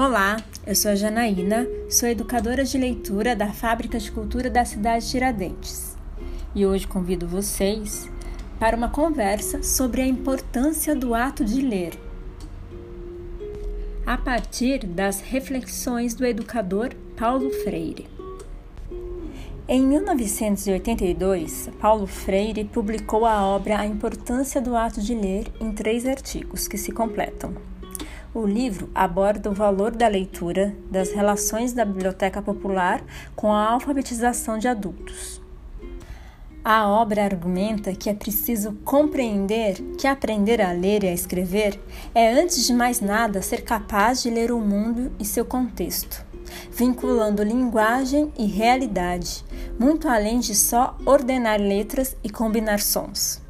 Olá, eu sou a Janaína, sou educadora de leitura da Fábrica de Cultura da cidade de Tiradentes. E hoje convido vocês para uma conversa sobre a importância do ato de ler. A partir das reflexões do educador Paulo Freire. Em 1982, Paulo Freire publicou a obra A Importância do Ato de Ler em três artigos que se completam. O livro aborda o valor da leitura, das relações da biblioteca popular com a alfabetização de adultos. A obra argumenta que é preciso compreender que aprender a ler e a escrever é, antes de mais nada, ser capaz de ler o mundo e seu contexto, vinculando linguagem e realidade, muito além de só ordenar letras e combinar sons.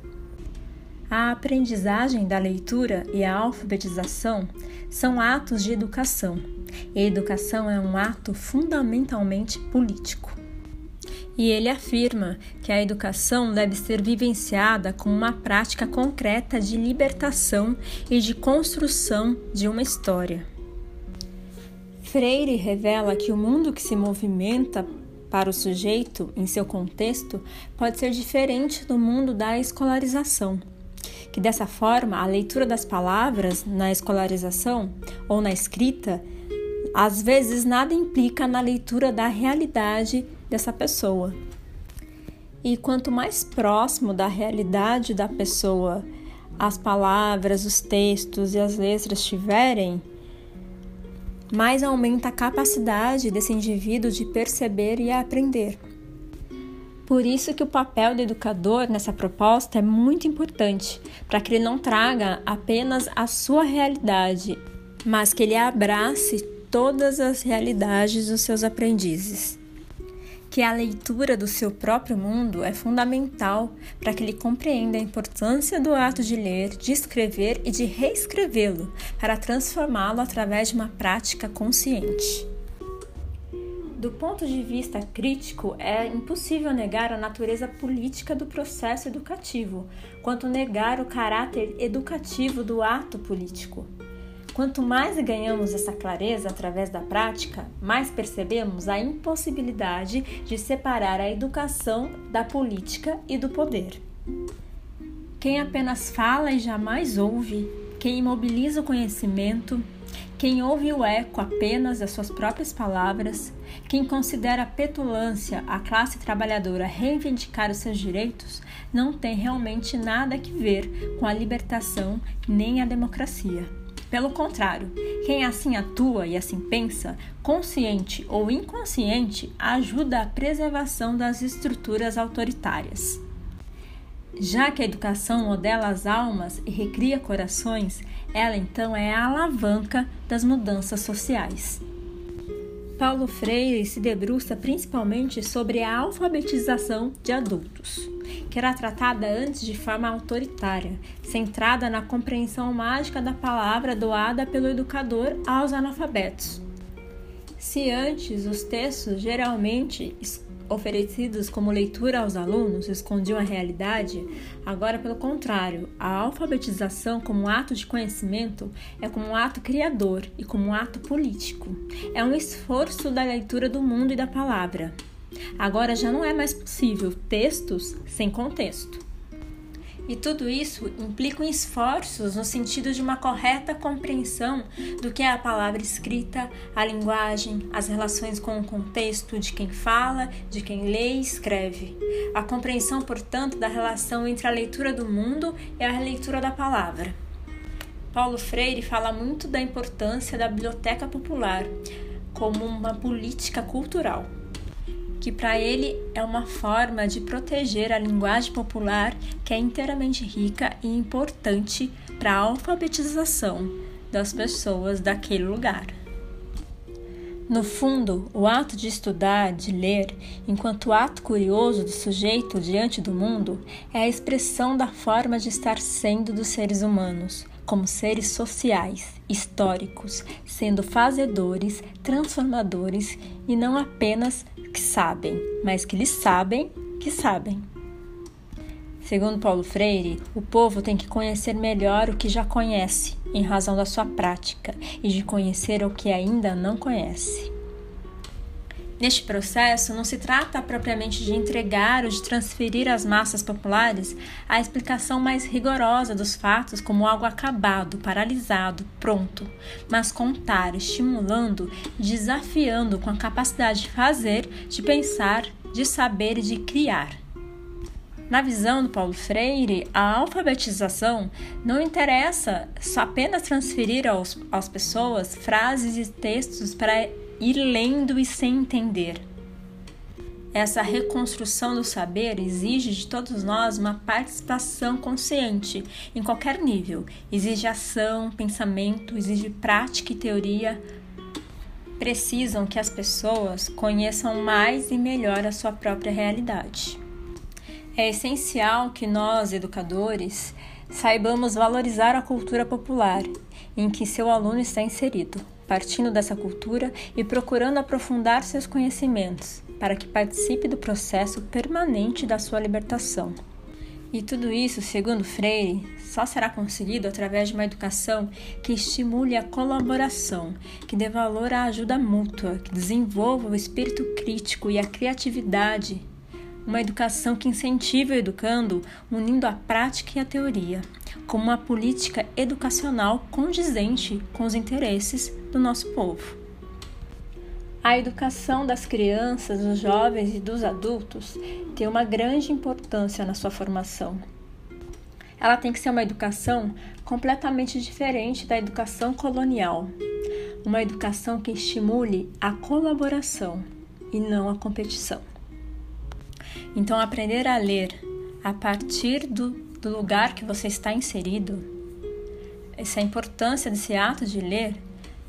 A aprendizagem da leitura e a alfabetização são atos de educação, e educação é um ato fundamentalmente político. E ele afirma que a educação deve ser vivenciada como uma prática concreta de libertação e de construção de uma história. Freire revela que o mundo que se movimenta para o sujeito em seu contexto pode ser diferente do mundo da escolarização que dessa forma a leitura das palavras na escolarização ou na escrita às vezes nada implica na leitura da realidade dessa pessoa. E quanto mais próximo da realidade da pessoa as palavras, os textos e as letras estiverem, mais aumenta a capacidade desse indivíduo de perceber e aprender. Por isso que o papel do educador nessa proposta é muito importante, para que ele não traga apenas a sua realidade, mas que ele abrace todas as realidades dos seus aprendizes. Que a leitura do seu próprio mundo é fundamental para que ele compreenda a importância do ato de ler, de escrever e de reescrevê-lo, para transformá-lo através de uma prática consciente. Do ponto de vista crítico, é impossível negar a natureza política do processo educativo, quanto negar o caráter educativo do ato político. Quanto mais ganhamos essa clareza através da prática, mais percebemos a impossibilidade de separar a educação da política e do poder. Quem apenas fala e jamais ouve, quem imobiliza o conhecimento, quem ouve o eco apenas das suas próprias palavras, quem considera a petulância a classe trabalhadora reivindicar os seus direitos, não tem realmente nada a ver com a libertação nem a democracia. Pelo contrário, quem assim atua e assim pensa, consciente ou inconsciente, ajuda a preservação das estruturas autoritárias. Já que a educação modela as almas e recria corações, ela então é a alavanca das mudanças sociais. Paulo Freire se debruça principalmente sobre a alfabetização de adultos, que era tratada antes de forma autoritária, centrada na compreensão mágica da palavra doada pelo educador aos analfabetos. Se antes os textos geralmente oferecidos como leitura aos alunos escondiam a realidade, agora, pelo contrário, a alfabetização como ato de conhecimento é como um ato criador e como um ato político. É um esforço da leitura do mundo e da palavra. Agora já não é mais possível textos sem contexto. E tudo isso implica esforços no sentido de uma correta compreensão do que é a palavra escrita, a linguagem, as relações com o contexto de quem fala, de quem lê e escreve. A compreensão, portanto, da relação entre a leitura do mundo e a leitura da palavra. Paulo Freire fala muito da importância da biblioteca popular como uma política cultural que para ele é uma forma de proteger a linguagem popular que é inteiramente rica e importante para a alfabetização das pessoas daquele lugar. No fundo, o ato de estudar, de ler, enquanto ato curioso do sujeito diante do mundo, é a expressão da forma de estar sendo dos seres humanos, como seres sociais, históricos, sendo fazedores, transformadores e não apenas que sabem, mas que eles sabem que sabem. Segundo Paulo Freire, o povo tem que conhecer melhor o que já conhece, em razão da sua prática e de conhecer o que ainda não conhece. Neste processo, não se trata propriamente de entregar ou de transferir às massas populares a explicação mais rigorosa dos fatos como algo acabado, paralisado, pronto, mas contar, estimulando, desafiando com a capacidade de fazer, de pensar, de saber e de criar. Na visão do Paulo Freire, a alfabetização não interessa só apenas transferir aos, às pessoas frases e textos para ir lendo e sem entender. Essa reconstrução do saber exige de todos nós uma participação consciente em qualquer nível. Exige ação, pensamento, exige prática e teoria. Precisam que as pessoas conheçam mais e melhor a sua própria realidade. É essencial que nós, educadores, saibamos valorizar a cultura popular em que seu aluno está inserido partindo dessa cultura e procurando aprofundar seus conhecimentos, para que participe do processo permanente da sua libertação. E tudo isso, segundo Freire, só será conseguido através de uma educação que estimule a colaboração, que dê valor à ajuda mútua, que desenvolva o espírito crítico e a criatividade uma educação que incentive o educando, unindo a prática e a teoria, como uma política educacional condizente com os interesses do nosso povo. A educação das crianças, dos jovens e dos adultos tem uma grande importância na sua formação. Ela tem que ser uma educação completamente diferente da educação colonial, uma educação que estimule a colaboração e não a competição. Então, aprender a ler a partir do, do lugar que você está inserido, essa importância desse ato de ler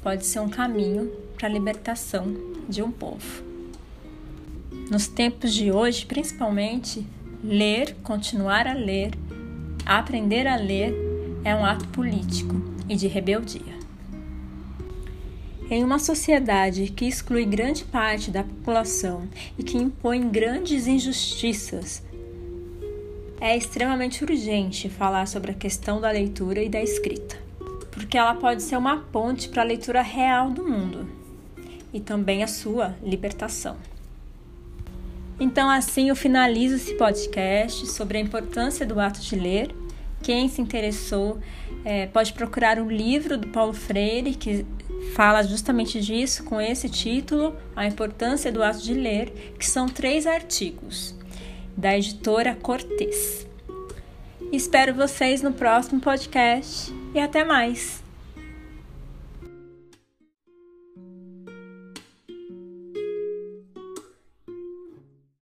pode ser um caminho para a libertação de um povo. Nos tempos de hoje, principalmente, ler, continuar a ler, aprender a ler é um ato político e de rebeldia. Em uma sociedade que exclui grande parte da população e que impõe grandes injustiças, é extremamente urgente falar sobre a questão da leitura e da escrita, porque ela pode ser uma ponte para a leitura real do mundo e também a sua libertação. Então, assim, eu finalizo esse podcast sobre a importância do ato de ler. Quem se interessou é, pode procurar o livro do Paulo Freire, que fala justamente disso com esse título, A Importância do Ato de Ler, que são três artigos, da editora Cortez. Espero vocês no próximo podcast e até mais!